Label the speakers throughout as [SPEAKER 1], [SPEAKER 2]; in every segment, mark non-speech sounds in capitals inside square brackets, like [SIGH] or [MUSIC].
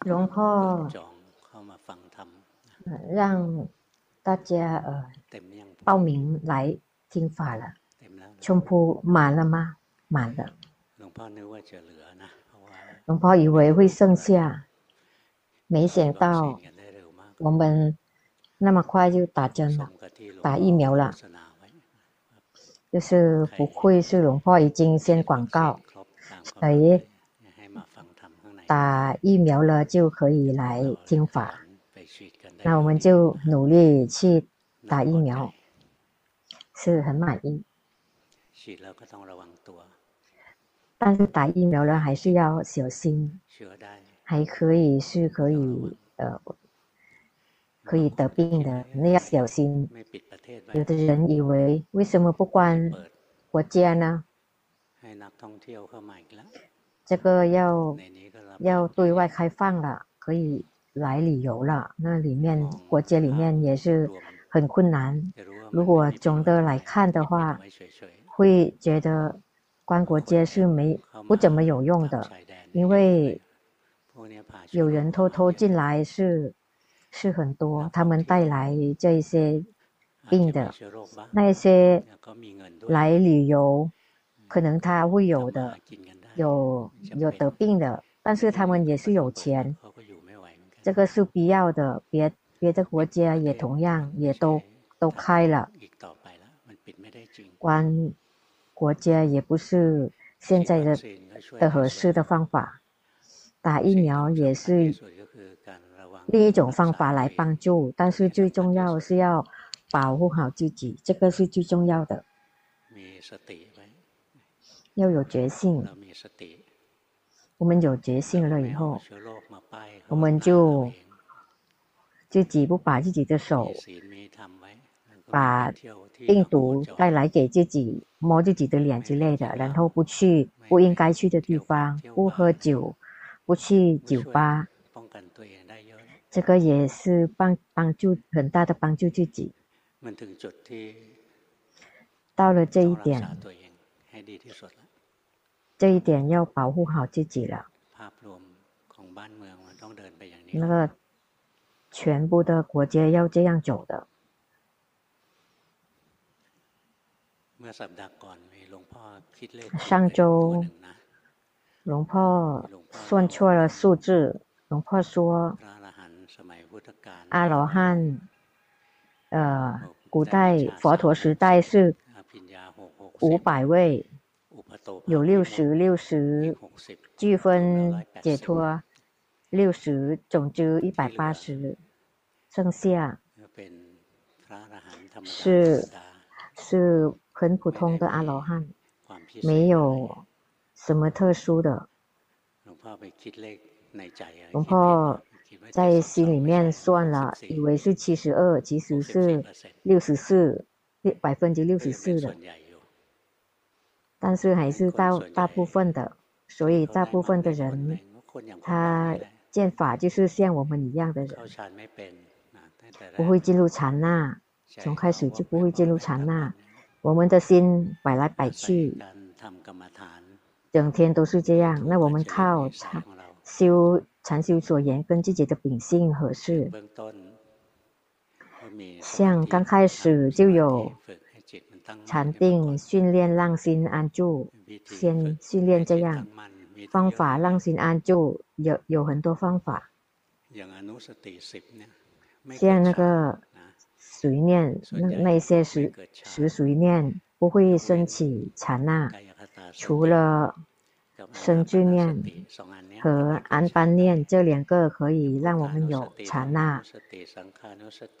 [SPEAKER 1] 龙婆让大家呃报名来听法了。全部满了吗？满了。龙婆以为会剩下，没想到我们那么快就打针了，打疫苗了。就是不愧是龙婆已经先广告，所以打疫苗了就可以来听法。那我们就努力去打疫苗，是很满意。但是打疫苗了还是要小心，还可以是可以呃可以得病的，那要小心。有的人以为为什么不关国家呢？这个要要对外开放了，可以来旅游了。那里面国家里面也是很困难。如果总的来看的话，会觉得。关国界是没不怎么有用的，因为有人偷偷进来是是很多，他们带来这一些病的，那些来旅游，可能他会有的，有有得病的，但是他们也是有钱，这个是必要的。别别的国家也同样也都都开了，关。国家也不是现在的的合适的方法，打疫苗也是另一种方法来帮助，但是最重要是要保护好自己，这个是最重要的。要有决心，我们有决心了以后，我们就自己不把自己的手。把病毒带来给自己，摸自己的脸之类的，然后不去不应该去的地方，不喝酒，不去酒吧，这个也是帮帮助很大的帮助自己。到了这一点，这一点要保护好自己了。那个全部的国家要这样走的。上周，龙婆算错了数字。龙婆说，阿罗汉，呃，古代佛陀时代是五百位，有六十六十，具分解脱，六十总之一百八十，剩下是是。很普通的阿罗汉，没有什么特殊的。龙婆在心里面算了，以为是七十二，其实是六十四，百分之六十四的。但是还是大大部分的，所以大部分的人，他见法就是像我们一样的人，不会进入禅那，从开始就不会进入禅那。我们的心摆来摆去，整天都是这样。那我们靠禅修禅修所言，跟自己的秉性合适。像刚开始就有禅定训练，让心安住，先训练这样方法，让心安住有有很多方法，像那个。随念，那那些时时随念不会升起禅那，除了生聚念和安般念这两个可以让我们有禅那。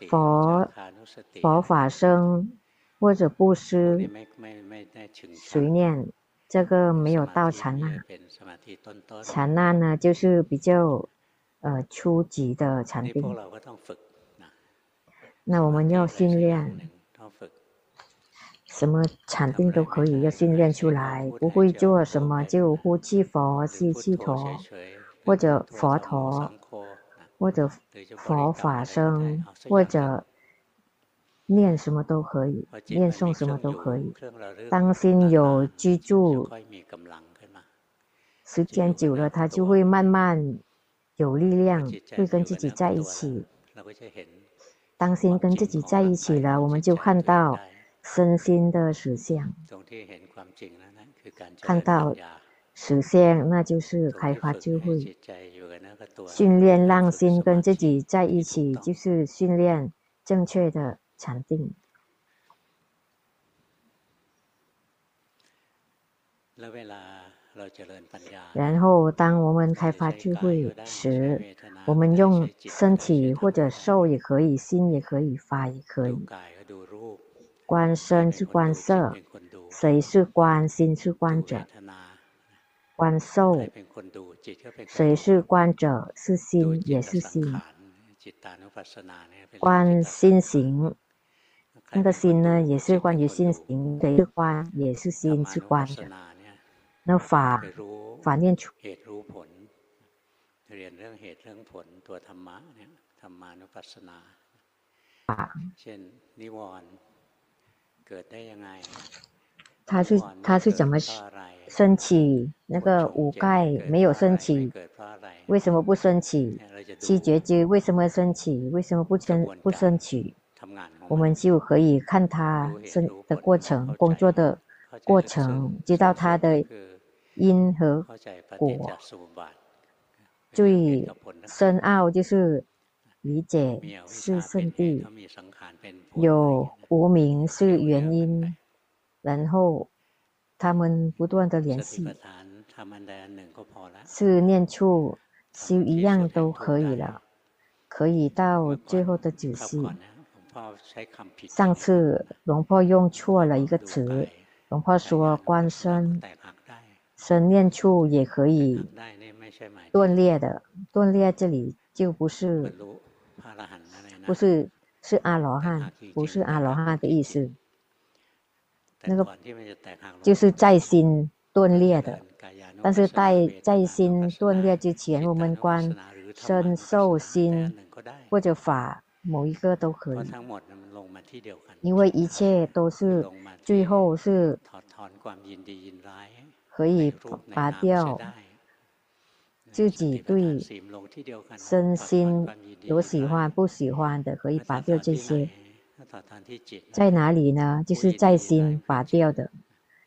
[SPEAKER 1] 佛佛法僧或者布施随念，这个没有到禅那。禅那呢，就是比较呃初级的禅定。那我们要训练，什么禅定都可以要训练出来，不会做什么就呼气佛、吸气陀，或者佛陀，或者佛法僧，或者念什么都可以，念诵什么都可以。当心有居住，时间久了，他就会慢慢有力量，会跟自己在一起。当心跟自己在一起了，我们就看到身心的实相，看到实相，那就是开发智慧。训练让心跟自己在一起，就是训练正确的禅定。然后，当我们开发智慧时，我们用身体或者受也可以，心也可以，法也可以。观身是观色，谁是观心是观者？观受，谁是观者？是心也是心。观心行，那个心呢，也是关于心行的一个观，也是心是观的。那法法念处，法，他是他是怎么升起？那个五盖没有升起，为什么不升起？七觉支为什么升起？为什么不升不升起？我们就可以看他生的过程，工作的过程，知道他的。因和果最深奥就是理解是圣地，有无名是原因，然后他们不断的联系，是念处修一样都可以了，可以到最后的仔细。上次龙婆用错了一个词，龙婆说观身。身念处也可以断裂的，断裂这里就不是，不是是阿罗汉，不是阿罗汉的意思。那个就是在心断裂的，但是在在心断裂之前，我们观身受心或者法某一个都可以，因为一切都是最后是。可以拔掉自己对身心有喜欢不喜欢的，可以拔掉这些。在哪里呢？就是在心拔掉的，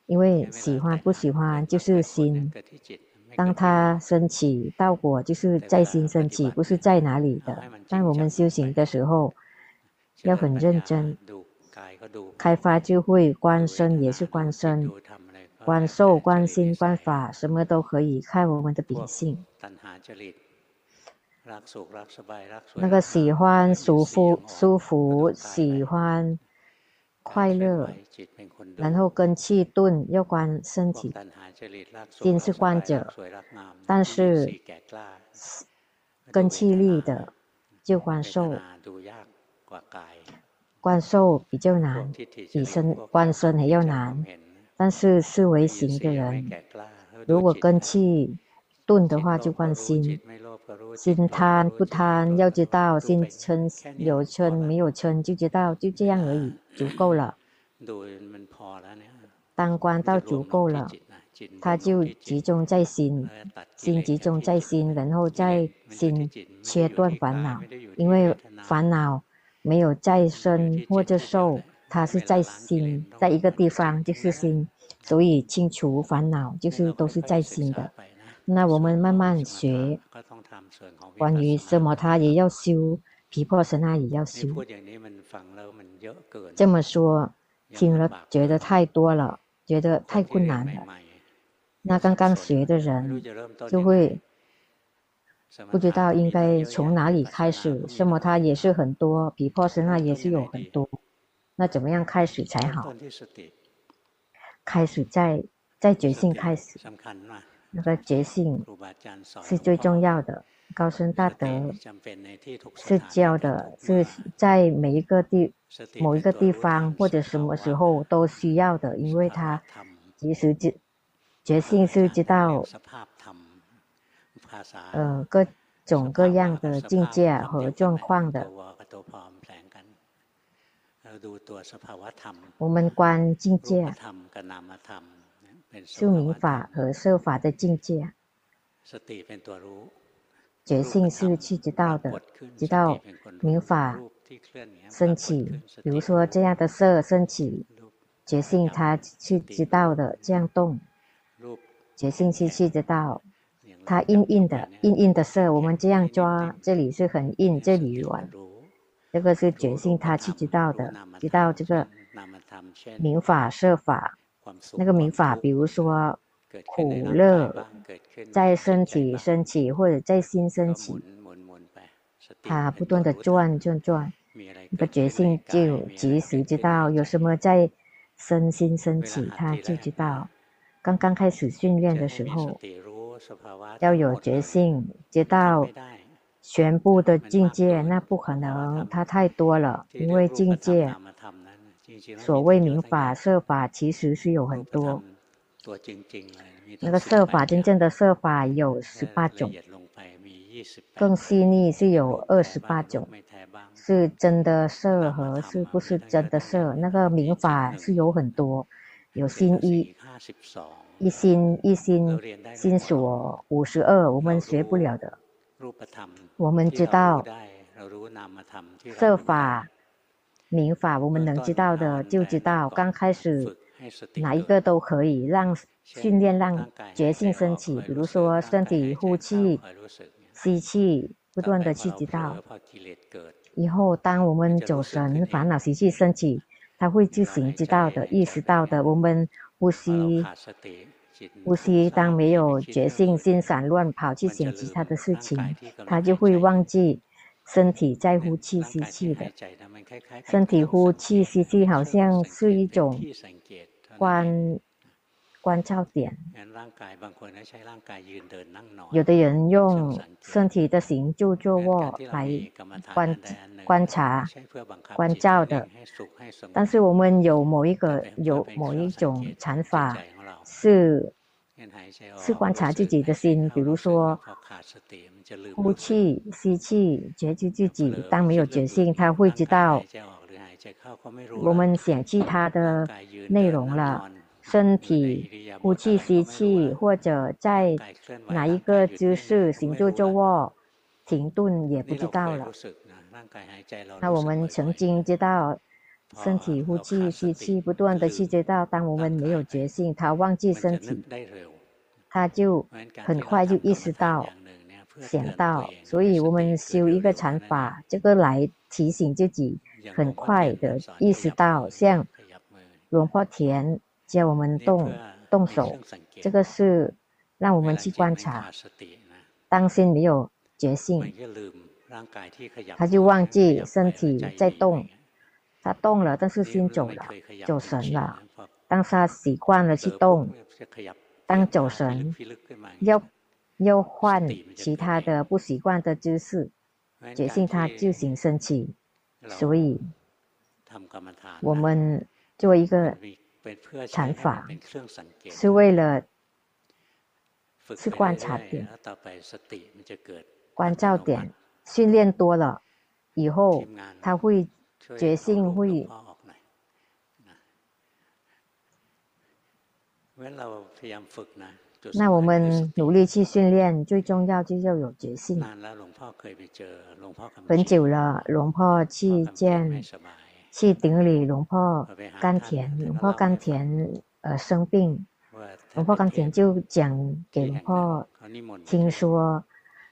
[SPEAKER 1] 因为喜欢不喜欢就是心。当他升起道果，就是在心升起，不是在哪里的。但我们修行的时候要很认真，开发就会，观身也是观身。观受、观心、观法，什么都可以看我们的秉性。那个喜欢舒服、舒服，喜欢快乐，然后根气钝，要观身体。心是观者，但是根气力的就观受。观受比较难，比身观身还要难。但是思维型的人，如果根器钝的话，就观心，心贪不贪，要知道心嗔有嗔没有嗔，就知道就这样而已，足够了。当观到足够了，他就集中在心，心集中在心，然后在心切断烦恼，因为烦恼没有在身或者受。它是在心，在一个地方就是心，所以清除烦恼就是都是在心的。那我们慢慢学，关于什么他也要修，皮婆舍那也要修。这么说，听了觉得太多了，觉得太困难了。那刚刚学的人就会不知道应该从哪里开始，什么他也是很多，皮婆舍那也是有很多。那怎么样开始才好？开始在在决心开始，那个觉性是最重要的。高僧大德是教的，是在每一个地某一个地方或者什么时候都需要的，因为他其实觉觉性是知道，呃，各种各样的境界和状况的。我们观境界，是明法和设法的境界。觉性是去知道的，知道明法升起，比如说这样的色升起，觉性它去知道的，这样动，觉性是去知道，它硬硬的硬硬的色，我们这样抓，这里是很硬，这里软，这个是觉性它去知道的，知道这个明法色法，那个明法，比如说。苦乐在身体升起，或者在心升起，它不断的转转转，那个觉性就及时知道有什么在身心升起，它就知道。刚刚开始训练的时候，要有觉性，知道全部的境界，那不可能，它太多了，因为境界，所谓明法、设法，其实是有很多。那个设法，真正的设法有十八种，更细腻是有二十八种，是真的设和是不是真的设？那个明法是有很多，有心一，一心一心心所五十二，我们学不了的。我们知道设法、明法，我们能知道的就知道，刚开始。哪一个都可以让训练让觉性升起，比如说身体呼气、吸气，不断的去知道。以后当我们走神、烦恼习气升起，他会自行知道的、意识到的。我们呼吸，呼吸，当没有觉性，心散乱跑去想其他的事情，他就会忘记身体在呼气、吸气的。身体呼气、吸气，好像是一种。观观照点，有的人用身体的行住坐卧来观观察、观照的，但是我们有某一个有某一种禅法是是观察自己的心，比如说呼气、吸气，觉知自己。当没有觉性，他会知道。我们想其他的内容了，身体呼气吸气，或者在哪一个姿势行住坐卧停顿也不知道了。那我们曾经知道身体呼气吸气，不断的去知道。当我们没有觉性，他忘记身体，他就很快就意识到想到。所以我们修一个禅法，这个来提醒自己。很快的意识到，像龙婆田教我们动动手，这个是让我们去观察。当心没有觉性，他就忘记身体在动，他动了，但是心走了，走神了。当他习惯了去动，当走神，要要换其他的不习惯的姿势，觉性他自行升起。所以，我们做一个禅法，是为了去观察点、关照点。训练多了以后，他会觉性会。那。我们努力去训练，最重要就要有决心。很久了，龙婆去见，去顶礼龙婆甘甜，龙婆甘甜呃生病，龙婆甘甜就讲给龙婆听说，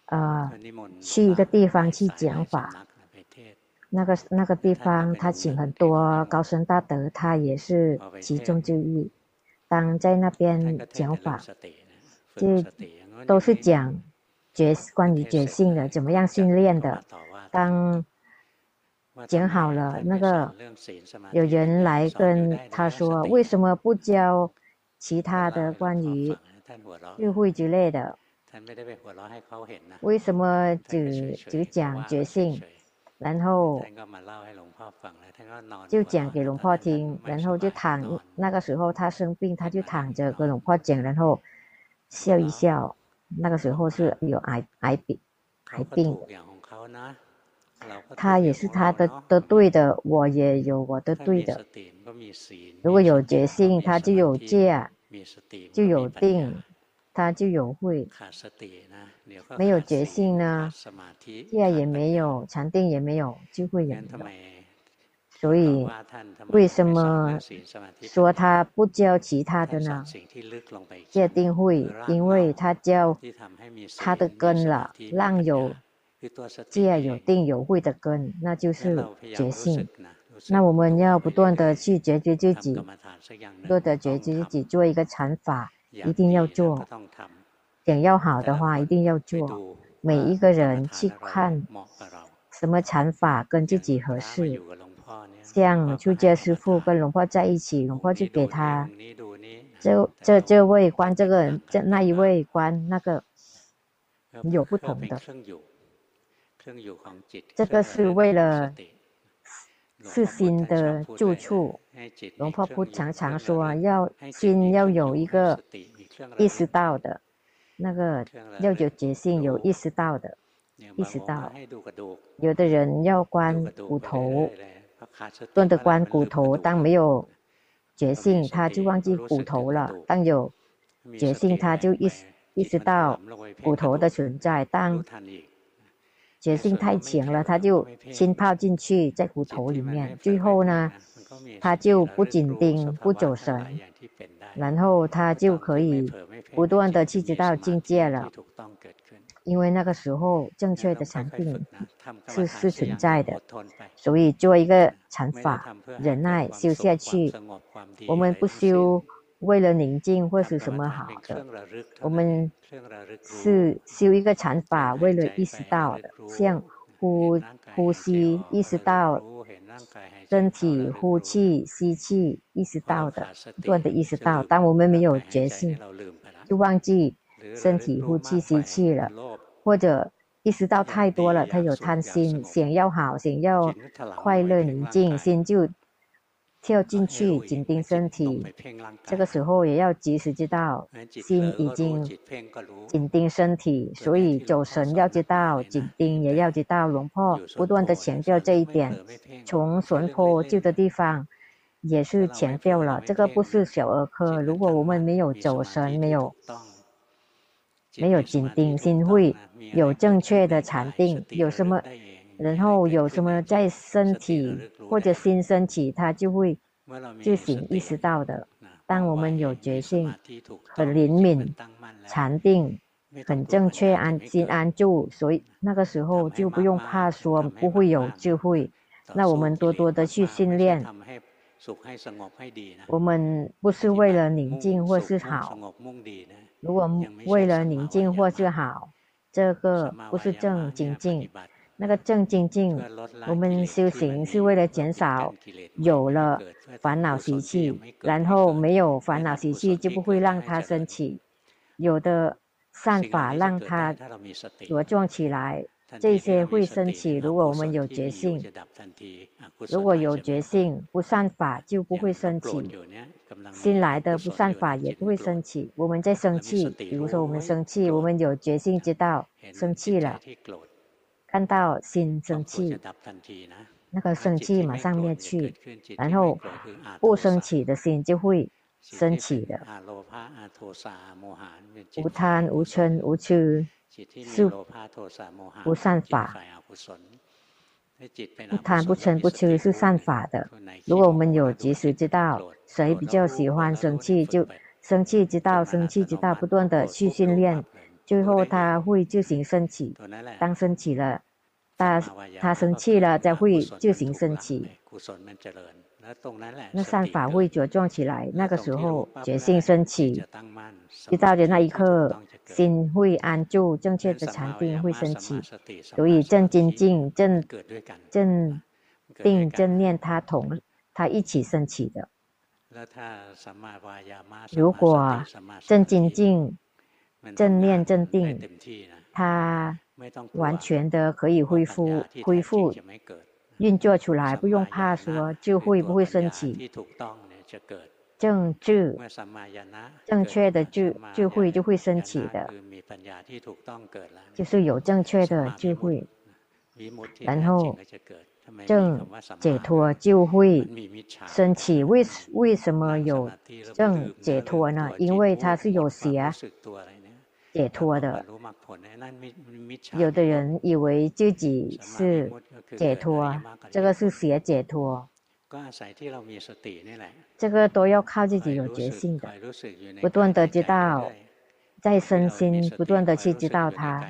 [SPEAKER 1] 呃去一个地方去讲法，那个那个地方他请很多高僧大德，他也是其中之一。当在那边讲法，就都是讲觉关于觉性的，怎么样训练的。当讲好了，那个有人来跟他说，为什么不教其他的关于智慧之类的？为什么只只讲觉性？然后就讲给龙婆听，然后就躺。那个时候他生病，他就躺着跟龙婆讲，然后笑一笑。那个时候是有癌癌病，癌病。他也是他的的对的，我也有我的对的。如果有决心，他就有戒，就有定。他就有慧。没有觉性呢，戒也没有，禅定也没有，就会有。所以，为什么说他不教其他的呢？戒定慧，因为他教他的根了，让有戒有定有慧的根，那就是觉性。那我们要不断的去觉知自己，不断的觉知自己，做一个禅法，一定要做。想要好的话，一定要做。每一个人去看什么禅法跟自己合适。像出家师傅跟龙婆在一起，龙婆就给他这这这位观这个人，这那一位观那个有不同的。这个是为了是心的住处。龙婆不常常说，要心要有一个意识到的，那个要有觉性，有意识到的，意识到。有的人要观骨头。断的观骨头，当没有觉性，他就忘记骨头了；当有觉性，他就意识意识到骨头的存在。当觉性太强了，他就浸泡进去在骨头里面。最后呢，他就不紧盯，不走神，然后他就可以不断的去知道境界了。因为那个时候正确的禅定是是存在的，所以做一个禅法，忍耐修下去。我们不修为了宁静或是什么好的，我们是修一个禅法，为了意识到的，像呼呼吸意识到身体呼气吸气意识到的，不断的意识到。当我们没有觉性，就忘记。身体呼气吸气了，或者意识到太多了，他有贪心，想要好，想要快乐宁静，心就跳进去紧盯身体。这个时候也要及时知道，心已经紧盯身体，所以走神要知道，紧盯也要知道。龙婆不断的强调这一点，从顺坡旧的地方也是强调了，这个不是小儿科。如果我们没有走神，没有。没有紧盯心会有正确的禅定，有什么，然后有什么在身体或者心升起，它就会自行意识到的。当我们有觉性，很灵敏，禅定很正确，安心安住，所以那个时候就不用怕说不会有智慧。那我们多多的去训练，我们不是为了宁静或是好。如果为了宁静或是好，这个不是正精进。那个正精进，我们修行是为了减少有了烦恼习气，然后没有烦恼习气就不会让它升起。有的善法让它茁壮起来。这些会升起，如果我们有觉性，如果有觉性，不善法就不会升起，新来的不善法也不会升起。我们在生气，比如说我们生气，我们有觉性知道生气了，看到心生气，那个生气马上灭去，然后不生起的心就会升起的，无贪无嗔无痴。是不善法，不贪不嗔不痴是善法的。如果我们有及时知道谁比较喜欢生气，就生气知道生气知道，不断的去训练，最后他会自行升起。当升起了，他他生气了，才会自行升起。那善法会茁壮起来，那个时候觉性升起，知道的那一刻，心会安住，正确的禅定会升起。所以正精进、正正定、正念，它同它一起升起的。如果正精进、正念、镇定，它完全的可以恢复恢复。运作出来，不用怕说就会不会升起，正智正确的智智慧就会升起的，就是有正确的智慧，然后正解脱就会升起。为为什么有正解脱呢？因为它是有邪，解脱的。有的人以为自己是解脱，这个是邪解脱。这个都要靠自己有决心的，不断的知道，在身心不断的去知道它。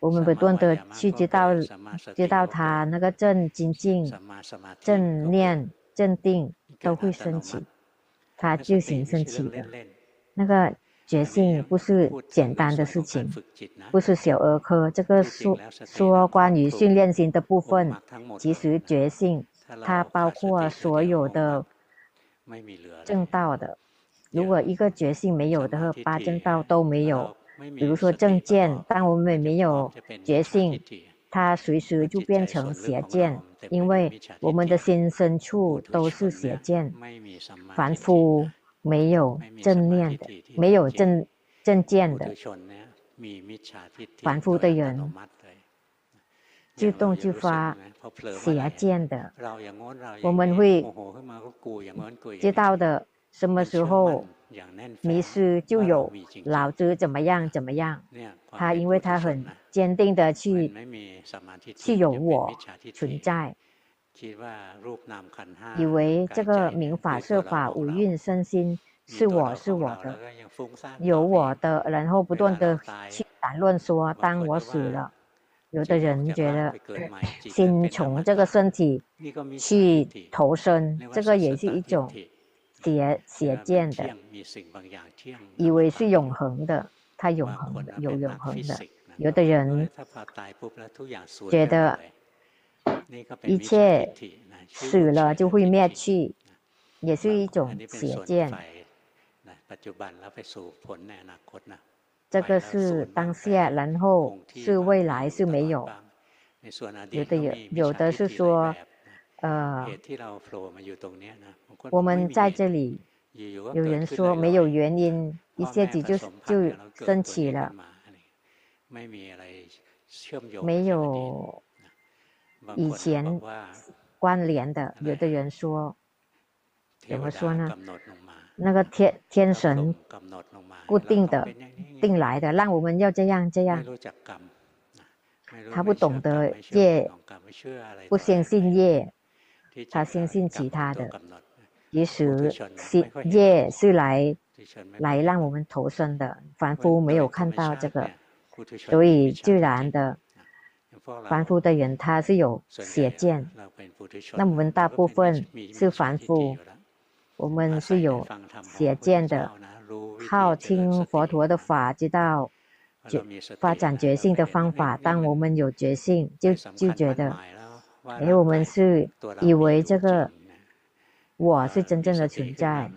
[SPEAKER 1] 我们不断的去知道，知道它那个正精进、正念、正定都会升起，它就行升起的。那个决心不是简单的事情，不是小儿科。这个说说关于训练心的部分，其实觉性。它包括所有的正道的。如果一个觉性没有的话，八正道都没有。比如说正见，当我们没有觉性，它随时就变成邪见，因为我们的心深处都是邪见。凡夫没有正念的，没有正正见的，凡夫的人。自动就发邪见的，我们会知道的。什么时候迷失就有老子怎么样怎么样？他因为他很坚定的去去有我存在，以为这个明法色法五蕴身心是我是我的，有我的，然后不断的去谈论说，当我死了。有的人觉得，心从这个身体去投生，这个也是一种邪邪见的，以为是永恒的，它永恒的，有永恒的。有的人觉得一切死了就会灭去，也是一种邪见。这个是当下，然后是未来是没有。有的有，有的是说，呃，我们在这里，有人说没有原因，一下子就就升起了，没有以前关联的。有的人说，怎么说呢？那个天天神固定的定来的，让我们要这样这样。他不懂得业，不相信业，他相信其他的。其实业是来来让我们投生的，凡夫没有看到这个，所以自然的凡夫的人他是有邪见。那我们大部分是凡夫。我们是有邪见的，靠听佛陀的法，知道觉发展觉性的方法。当我们有觉性，就就觉得，哎，我们是以为这个我是真正的存在。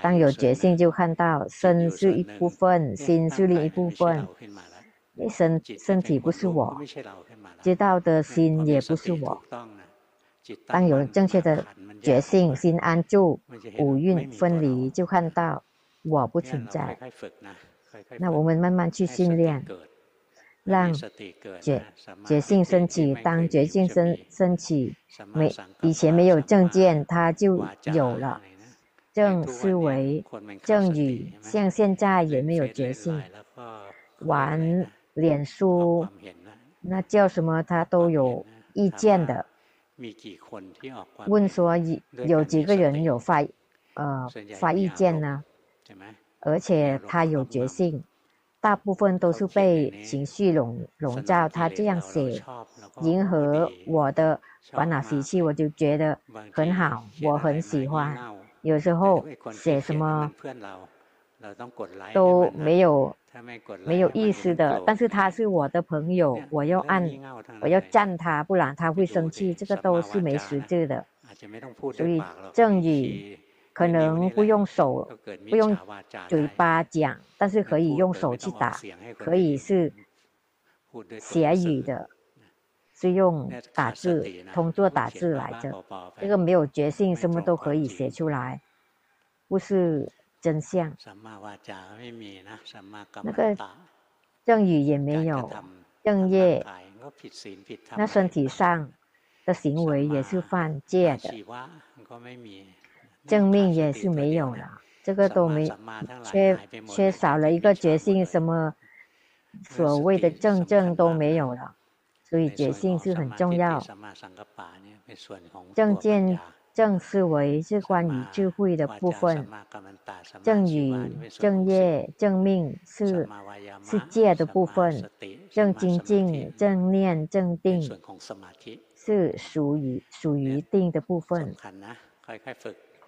[SPEAKER 1] 当有觉性，就看到身是一部分，心是另一部分。身身体不是我，知道的心也不是我。当有正确的觉性，心安住，五蕴分离，就看到我不存在。那我们慢慢去训练，让觉觉性升起。当觉性升升起，没以前没有正见，它就有了正思维、正语。像现在也没有觉性，玩脸书，那叫什么？他都有意见的。问说有有几个人有发，呃发意见呢？而且他有决心，大部分都是被情绪笼笼罩。他这样写，迎合我的烦恼习气，我就觉得很好，我很喜欢。有时候写什么都没有。没有意思的，但是他是我的朋友，我要按，我要赞他，不然他会生气，这个都是没实质的。所以正语可能不用手，不用嘴巴讲，但是可以用手去打，可以是写语的，是用打字，通过打字来着。这个没有决心，什么都可以写出来，不是。真相，那个正语也没有，正业，那身体上的行为也是犯戒的，正命也是没有了，这个都没缺缺少了一个决心，什么所谓的正正都没有了。所以决心是很重要。正见。正思维是关于智慧的部分，正语、正业、正命是是戒的部分，正精进、正念、正定是属于属于定的部分。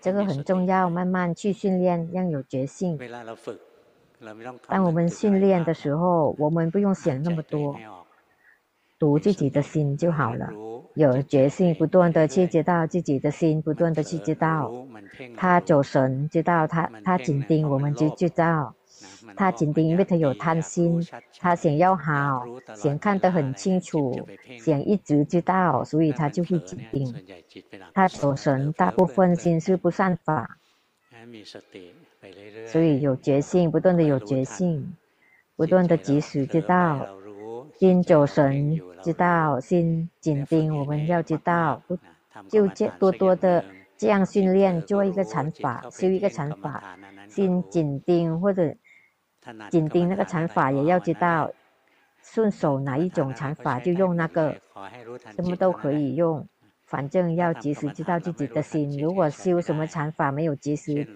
[SPEAKER 1] 这个很重要，慢慢去训练，要有决心。当我们训练的时候，我们不用想那么多。读自己的心就好了，有决心，不断的去知道自己的心，不断的去知道。他走神，知道他他紧盯，我们就知道。他紧盯，因为他有贪心，他想要好，想看得很清楚，想一直知道，所以他就会紧盯。他走神，大部分心是不善法，所以有决心，不断的有决心，不断的及时知道。心走神，知道心紧盯，我们要知道，就这多多的这样训练，做一个禅法，修一个禅法，心紧盯或者紧盯那个禅法，也要知道，顺手哪一种禅法就用那个，什么都可以用，反正要及时知道自己的心。如果修什么禅法没有及时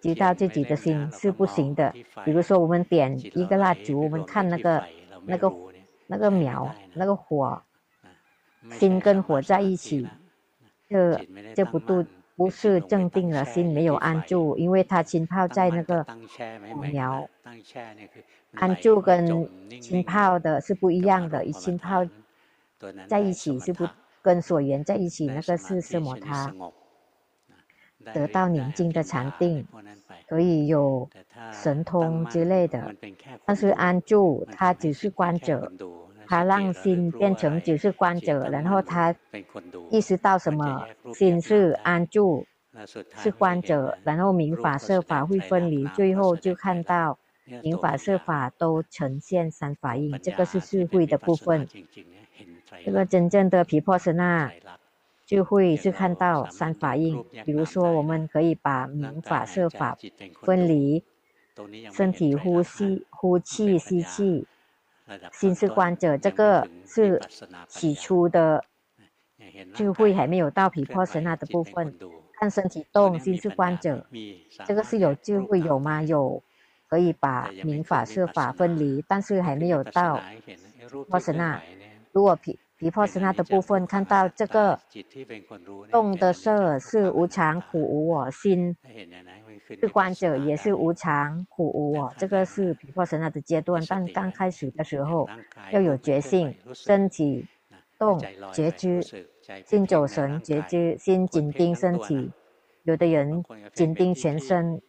[SPEAKER 1] 知道自己的心是不行的。比如说我们点一个蜡烛，我们看那个那个。那个苗，那个火，心跟火在一起，这这不度不是正定了，心没有安住，因为它浸泡在那个苗，安住跟浸泡的是不一样的，一浸泡在一起是不跟所缘在一起，那个是什么？它得到宁静的禅定，可以有神通之类的，但是安住他只是观者。他让心变成只是观者，然后他意识到什么？心是安住，是观者，然后明法色法会分离，最后就看到明法色法都呈现三法印，这个是智慧的部分。这个真正的皮破舍那智慧是看到三法印，比如说我们可以把明法色法分离，身体呼吸、呼气、吸气。心是观者，这个是起初的智慧，还没有到皮破神那的部分。看身体动，心是观者，这个是有智慧有吗？有，可以把明法色法分离，但是还没有到毗婆舍那。如果毗毗婆舍那的部分看到这个动的色是无常、苦、无我心。是观者也是无常苦无我，这个是毗婆舍那的阶段。但刚开始的时候要有觉性，身体动觉知，心走神觉知，心紧盯身体。有的人紧盯全身，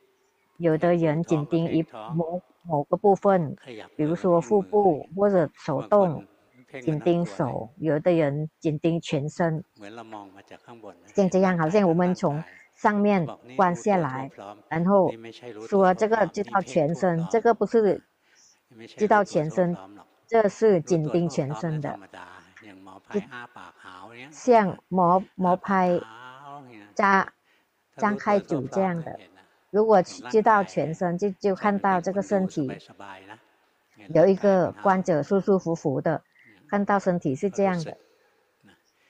[SPEAKER 1] 有的人紧盯一某某个部分，比如说腹部或者手动紧盯手。有的人紧盯全身，像这样，好像我们从。上面观下来，然后说这个知道全身，这个不是知道全身，这是紧盯全身的，像摩摩拍张张开嘴这样的。如果知道全身，就就看到这个身体有一个观者舒舒服服的，看到身体是这样的，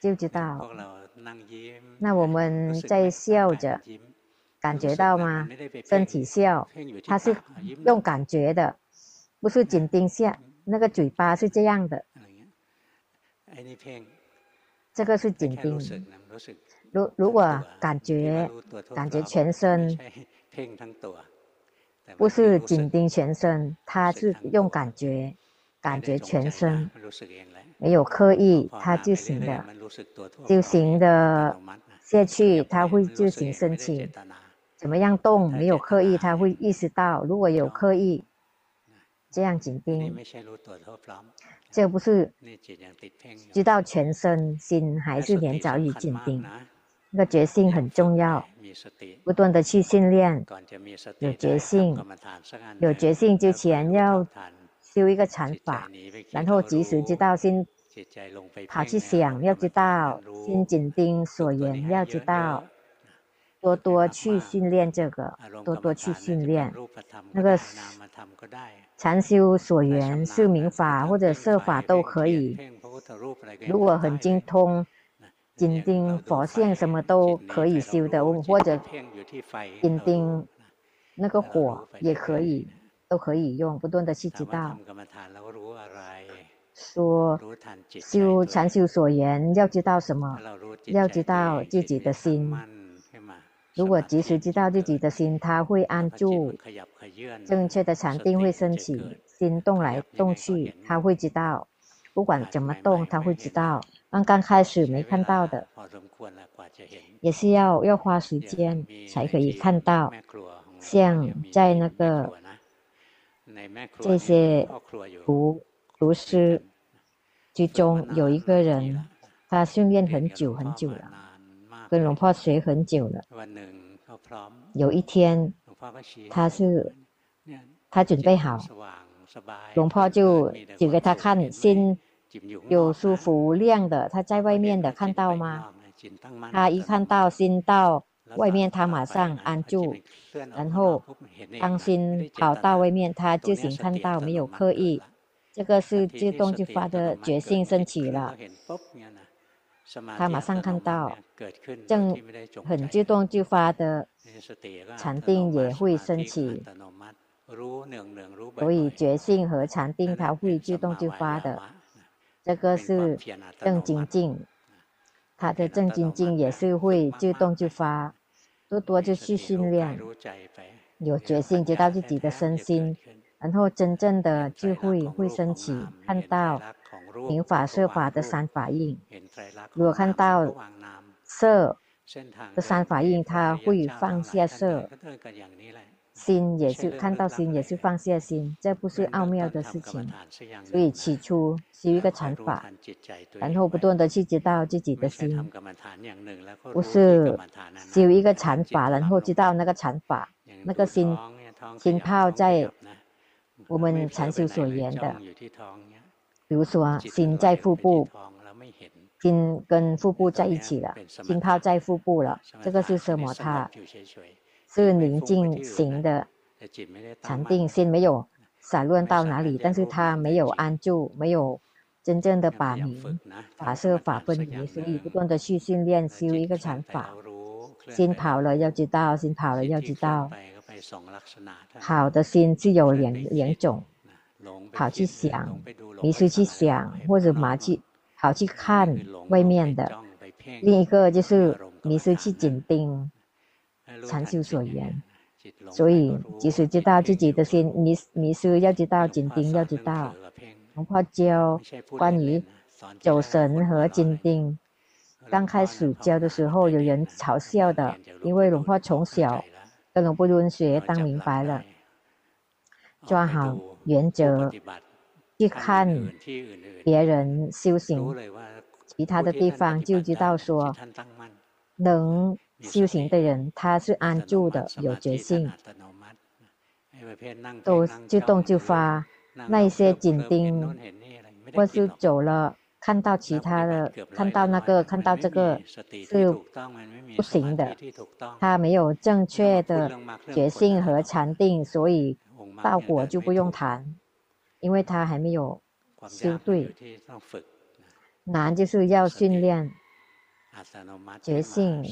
[SPEAKER 1] 就知道。那我们在笑着，感觉到吗？身体笑，它是用感觉的，不是紧盯下那个嘴巴是这样的。这个是紧盯。如如果感觉感觉全身，不是紧盯全身，它是用感觉感觉全身。没有刻意，它就行的，就行的下去，它会自行升起。怎么样动？没有刻意，它会意识到。如果有刻意，这样紧盯，这不是知道全身心还是连早已紧盯。那个决心很重要，不断的去训练，有决心，有决心之前要。修一个禅法，然后及时知道心跑去想，要知道心紧盯所缘，要知道多多去训练这个，多多去训练。那个禅修所缘是名法或者设法都可以。如果很精通，紧盯佛像什么都可以修的，或者紧盯那个火也可以，都可以用，不断的去知道。说修禅修所言要知道什么？要知道自己的心。如果及时知道自己的心，他会安住，正确的禅定会升起。心动来动去，他会知道，不管怎么动，他会知道。刚刚开始没看到的，也是要要花时间才可以看到。像在那个这些读读师之中，有一个人，他训练很久很久了。跟龙婆学很久了，有一天，他是他准备好，龙婆就指给他看，心有舒服亮的，他在外面的看到吗？他一看到心到外面，他马上安住，然后当心跑到外面，他自行看到，没有刻意，这个是自动就发的觉性升起了。他马上看到，正很自动就发的禅定也会升起，所以觉性和禅定它会自动就发的，这个是正精进，它的正精进也是会自动就发，多多就去训练，有决心知道自己的身心，然后真正的智慧会升起，看到。明法色法的三法印，如果看到色的三法印，他会放下色；心也是看到心，也是放下心，这不是奥妙的事情。所以起初修一个禅法，然后不断的去知道自己的心，不是修一个禅法，然后知道那个禅法，那个心心泡在我们禅修所言的。比如说，心在腹部，心跟腹部在一起了，心泡在腹部了，这个是什么？它是宁静型的禅定，心没有散乱到哪里，但是他没有安住，没有真正的把明法色法分离，所以不断的去训练修一个禅法。心跑了要知道，心跑了要知道，好的心是有两两种。跑去想，迷失去想，或者马去跑去看外面的；另一个就是迷失去紧盯禅修所言。所以，即使知道自己的心迷迷失，要知道紧盯，要知道。龙婆教关于走神和紧盯，刚开始教的时候，有人嘲笑的，因为龙婆从小跟龙不伦学，当明白了，抓好。原则去看别人修行，其他的地方就知道说，能修行的人他是安住的，有决心，都自动就发。那一些紧盯，或是走了，看到其他的，看到那个，看到这个是不行的，他没有正确的决心和禅定，所以。道果就不用谈，因为他还没有修对。难就是要训练觉性，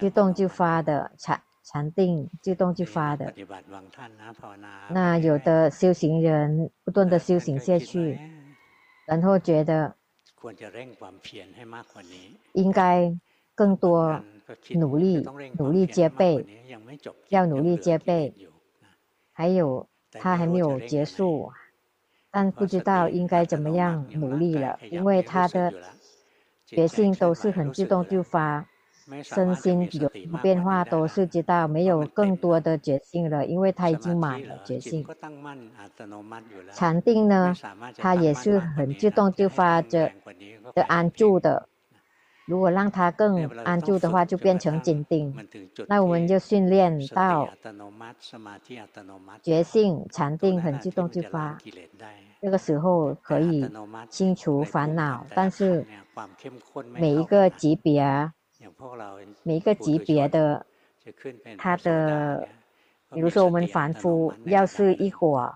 [SPEAKER 1] 自动就发的禅禅定，自动就发的。那有的修行人不断的修行下去，然后觉得应该更多努力，努力加倍，要努力加倍，还有。他还没有结束，但不知道应该怎么样努力了，因为他的决心都是很自动就发，身心有变化都是知道，没有更多的决心了，因为他已经满了决心。禅定呢，他也是很自动就发着的安住的。如果让他更安住的话，就变成紧盯。那我们就训练到觉性禅定很自动就发，这个时候可以清除烦恼。但是每一个级别，每一个级别的它的，比如说我们凡夫要是一果，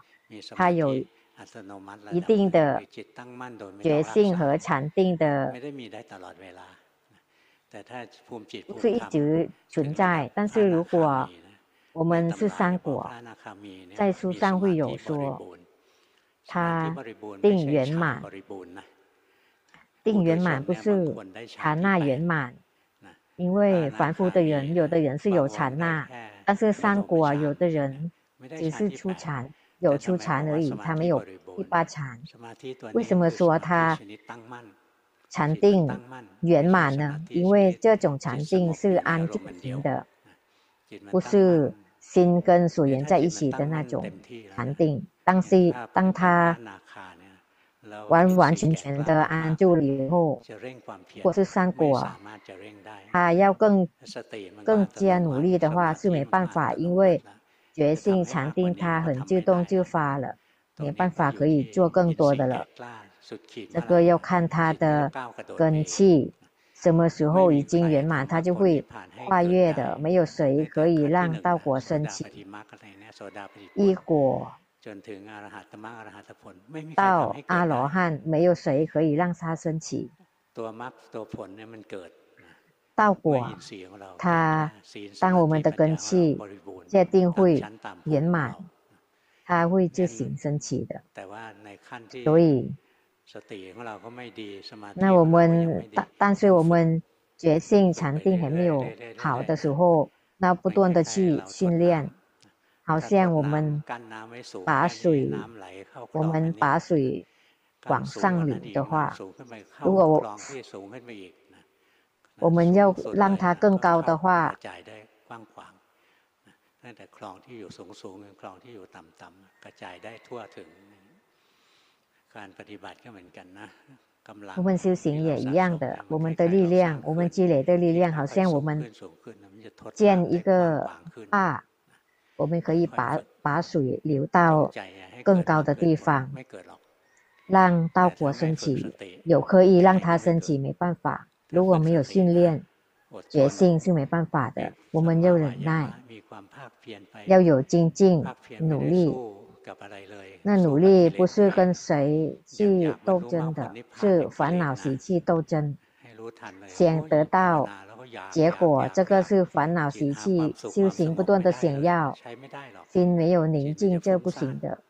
[SPEAKER 1] 它有一定的觉性和禅定的，不是一直存在。但是如果我们是三果，在书上会有说，它定圆满，定圆满不是禅那圆满。因为凡夫的人，有的人是有禅那，但是三果有的人只是出禅，有出禅而已，他没有第八禅。为什么说他禅定圆满呢？因为这种禅定是安静的，不是心跟所缘在一起的那种禅定。但是当他完完全全的安住了以后，或是三果，他要更更加努力的话是没办法，因为决心禅定他很自动就发了，没办法可以做更多的了。这个要看他的根气，什么时候已经圆满，他就会跨越的。没有谁可以让道果升起，一果。到阿罗汉，没有谁可以让他升起。道果，他当我们的根器界定会圆满，他会自行升起的。所以，那我们但但是我们觉性禅定还没有好的时候，那不断的去训练。好像我们把水，我们把水往上领的话，如果我我们要让它更高的话，我们修行也一样的，我们的力量，我们积累的力量，好像我们建一个坝。我们可以把把水流到更高的地方，让道果升起。有刻意让它升起，没办法。如果没有训练，决心是没办法的。我们要忍耐，要有精进努力。那努力不是跟谁去斗争的，是烦恼习气斗争，想得到。结果，这个是烦恼习气，修行不断的想要，心没有宁静，这不行的，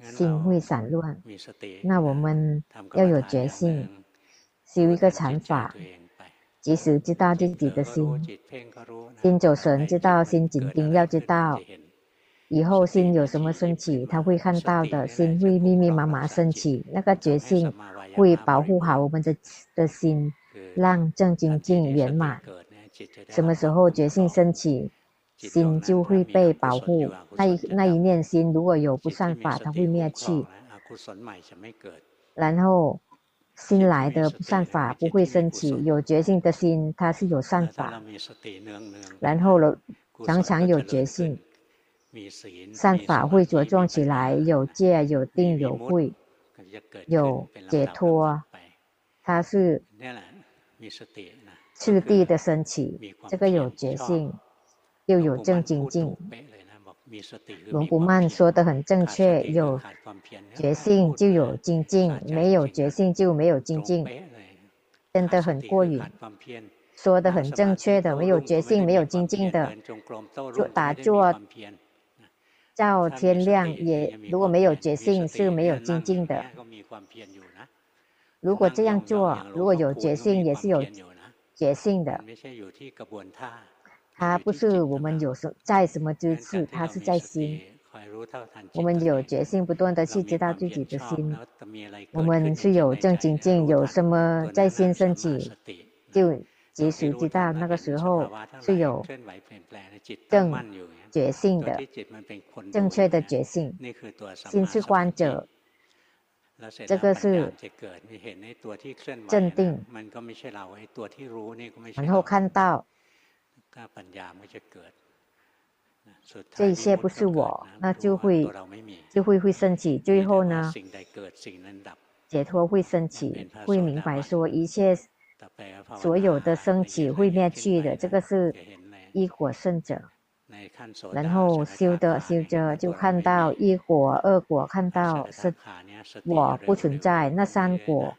[SPEAKER 1] 心会散乱。那我们要有决心，修一个禅法，及时知道自己的心，心走神知道，心紧盯要知道，以后心有什么升起，他会看到的，心会密密麻麻升起，那个决心会保护好我们的的心。让正精进圆满，什么时候觉性升起，心就会被保护。那一那一念心如果有不善法，它会灭去。然后新来的不善法不会升起，有觉性的心它是有善法。然后了，常常有觉性，善法会茁壮起来，有戒、有定、有慧、有解脱，它是。次第的升起，这个有觉性，又有正精进。龙布曼说的很正确，有觉性就有精进，没有觉性就没有精进，真的很过瘾。说的很正确的，没有觉性没有精进的，就打坐到天亮也，如果没有觉性是没有精进的。如果这样做，如果有决心，也是有决心的。他不是我们有什在什么姿势，它是在心。我们有决心，不断的去知道自己的心。我们是有正精进，有什么在心升起，就及时知道。那个时候是有正觉性的，正确的觉性。心是观者。这个是镇定，然后看到这一些不是我，那就会就会会升起。最后呢，解脱会升起，会明白说一切所有的升起会灭去的。这个是一果圣者，然后修的修着就看到一果、二果，看到是我不存在，那三果，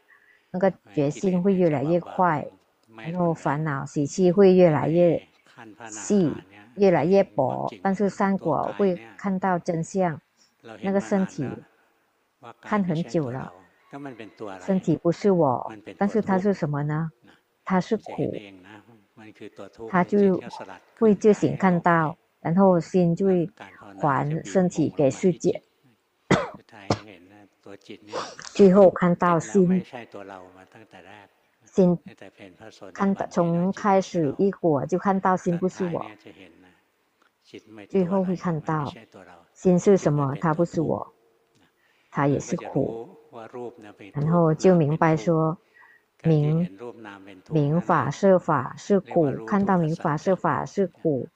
[SPEAKER 1] 那个决心会越来越快，然后烦恼习气会越来越细，越来越薄，但是三果会看到真相，那个身体看很久了，身体不是我，但是它是什么呢？它是苦。他就会自行看到，然后心就会还身体给世界，[COUGHS] 最后看到心，心看到从开始一果就看到心不是我，最后会看到心是什么？它不是我，它也是苦，然后就明白说。明明法色法是苦，看到明法色法是苦，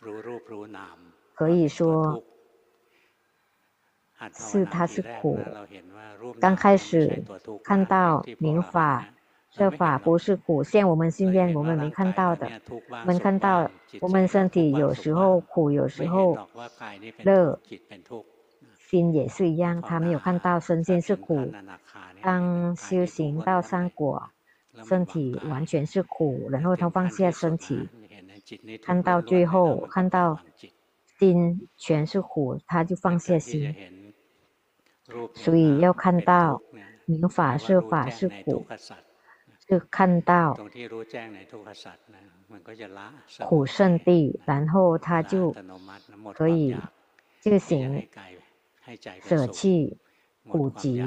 [SPEAKER 1] 可以说是它是苦。刚开始看到明法色法不是苦，像我们训练我们没看到的，我们看到我们身体有时候苦，有时候乐，心也是一样，他没有看到身心是苦。当修行到三果。身体完全是苦，然后 [LAUGHS] 他放下身体，看到最后看到心全是苦，他就放下心。所以要看到明法是法是苦，就看到苦圣地，然后他就可以自行舍弃苦集，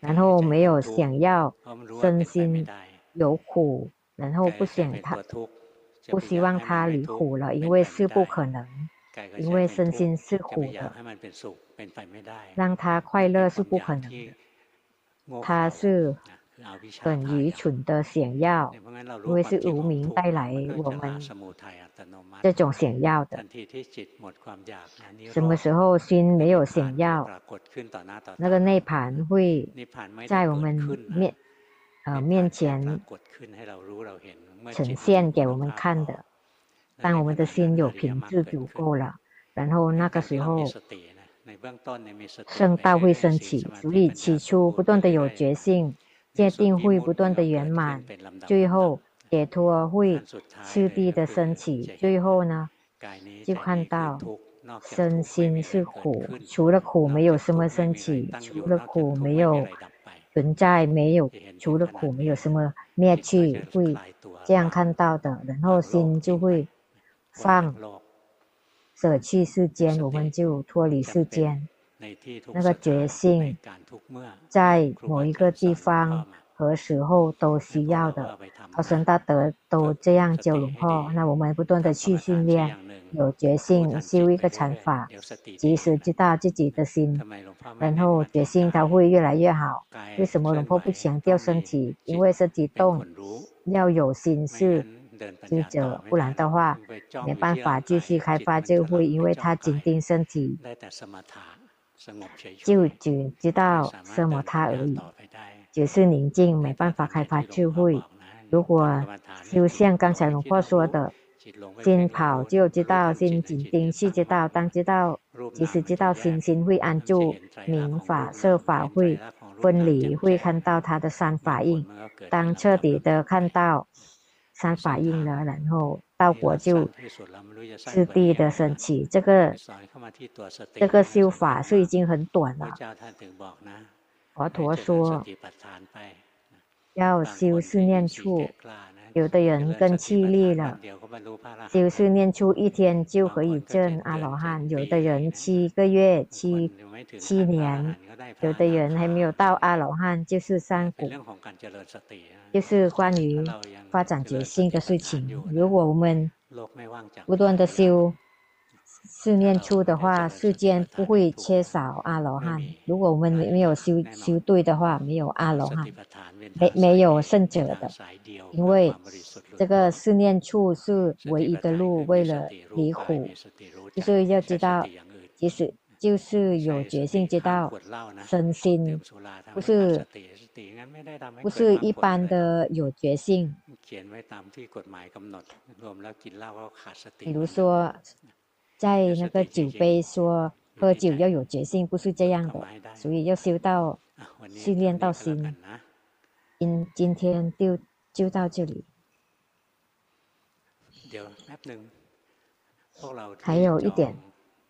[SPEAKER 1] 然后没有想要身心。有苦，然后不想他，不希望他离苦了，因为是不可能，因为身心是苦的，让他快乐是不可能的，他是很愚蠢的想要，因为是无明带来我们这种想要的。什么时候心没有想要，那个内盘会在我们面。呃，面前呈现给我们看的，当我们的心有品质足够了，然后那个时候圣道会升起，所以起初不断的有觉性，界定会不断的圆满，最后解脱会次第的升起，最后呢，就看到身心是苦，除了苦没有什么升起，除了苦没有。存在没有，除了苦没有什么灭去，会这样看到的，然后心就会放，舍弃世间，我们就脱离世间。那个觉性在某一个地方和时候都需要的，高僧大德都这样教龙婆，那我们不断的去训练。有决心修一个禅法，及时知道自己的心，然后决心它会越来越好。为什么龙婆不强调身体？因为身体动要有心事知者，不然的话没办法继续开发这个会，因为他紧盯身体，就只知道奢摩他而已，只是宁静，没办法开发智慧。如果就像刚才龙婆说的。心跑就知道心紧盯，是知道当知道，即使知道心心会安住，明法色法会分离，会看到他的三法印。当彻底的看到三法印了，然后道果就次第的升起。这个这个修法是已经很短了。佛陀说要修四念处。有的人更气力了，修四念处一天就可以证阿罗汉；有的人七个月、七七年；有的人还没有到阿罗汉，就是三果，就是关于发展决心的事情。如果我们不断的修。四念处的话，世间不会缺少阿罗汉。如果我们没有修修对的话，没有阿罗汉，没没有圣者的。因为这个四念处是唯一的路，为了离苦，就是要知道，即使就是有觉性知道身心，不是不是一般的有觉性。比如说，在那个酒杯说喝酒要有决心，不是这样的，所以要修到训练到心。今今天就就到这里。还有一点，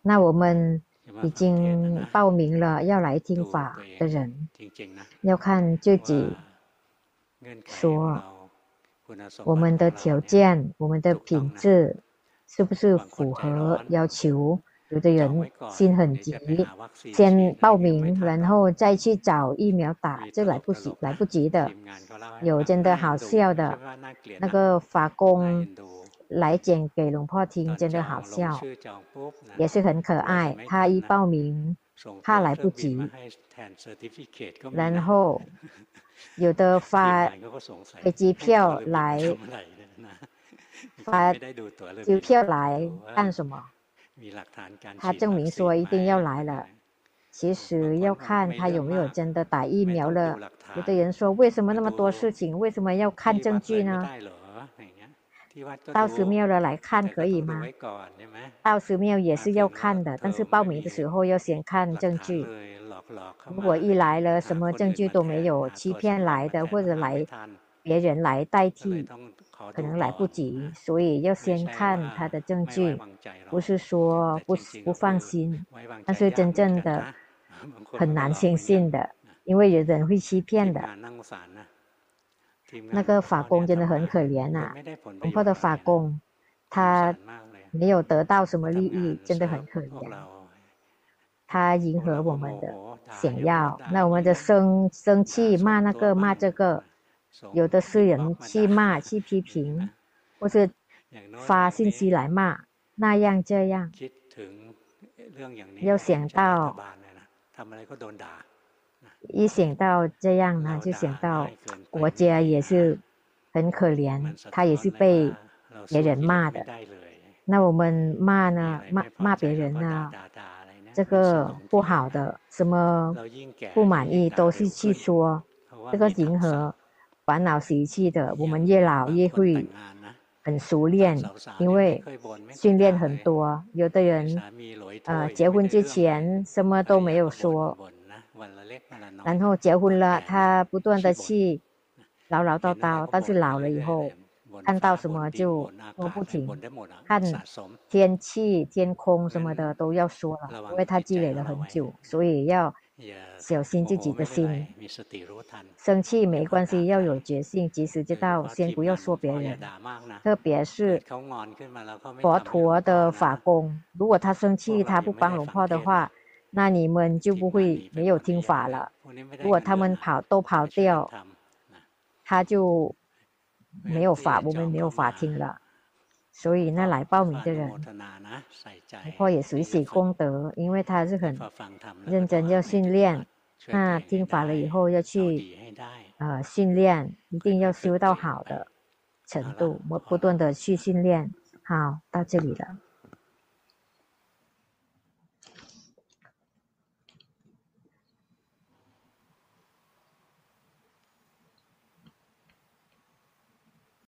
[SPEAKER 1] 那我们已经报名了要来听法的人，要看自己说我们的条件、我们的品质是不是符合要求。有的人心很急，先报名，然后再去找疫苗打，这来不及，来不及的。有真的好笑的，那个法工。来讲给龙婆听，真的好笑，也是很可爱。他一报名，怕来不及，然后有的 [LAUGHS] 发飞机票来，[LAUGHS] [LAUGHS] 发机票来干什么？他证明说一定要来了，其实要看他有没有真的打疫苗了。有的人说，为什么那么多事情，为什么要看证据呢？到寺庙了来看可以吗？到寺庙也是要看的，但是报名的时候要先看证据。如果一来了什么证据都没有，欺骗来的或者来别人来代替，可能来不及，所以要先看他的证据。不是说不不放心，但是真正的很难相信的，因为有人会欺骗的。那个法工真的很可怜呐、啊，龙婆的法工，他没有得到什么利益，真的很可怜。他迎合我们的想要，那我们就生生气骂那个骂这个，有的是人去骂去批 [LAUGHS] 评，或是发信息来骂那样这样，要想到。一想到这样呢，就想到国家也是很可怜，他也是被别人骂的。那我们骂呢，骂骂别人呢，这个不好的，什么不满意都是去说，这个迎合烦恼习气的。我们越老越会很熟练，因为训练很多。有的人，呃，结婚之前什么都没有说。然后结婚了，他不断的去唠唠叨叨，但是老了以后，看到什么就说不停，看天气、天空什么的都要说了，因为他积累了很久，所以要小心自己的心。生气没关系，要有决心，及时知道，先不要说别人，特别是佛陀的法功，如果他生气，他不帮龙婆的话。那你们就不会没有听法了。如果他们跑都跑掉，他就没有法，我们没有法听了。所以那来报名的人，或也随喜功德，因为他是很认真要训练。那听法了以后要去呃训练，一定要修到好的程度，我不断的去训练。好，到这里了。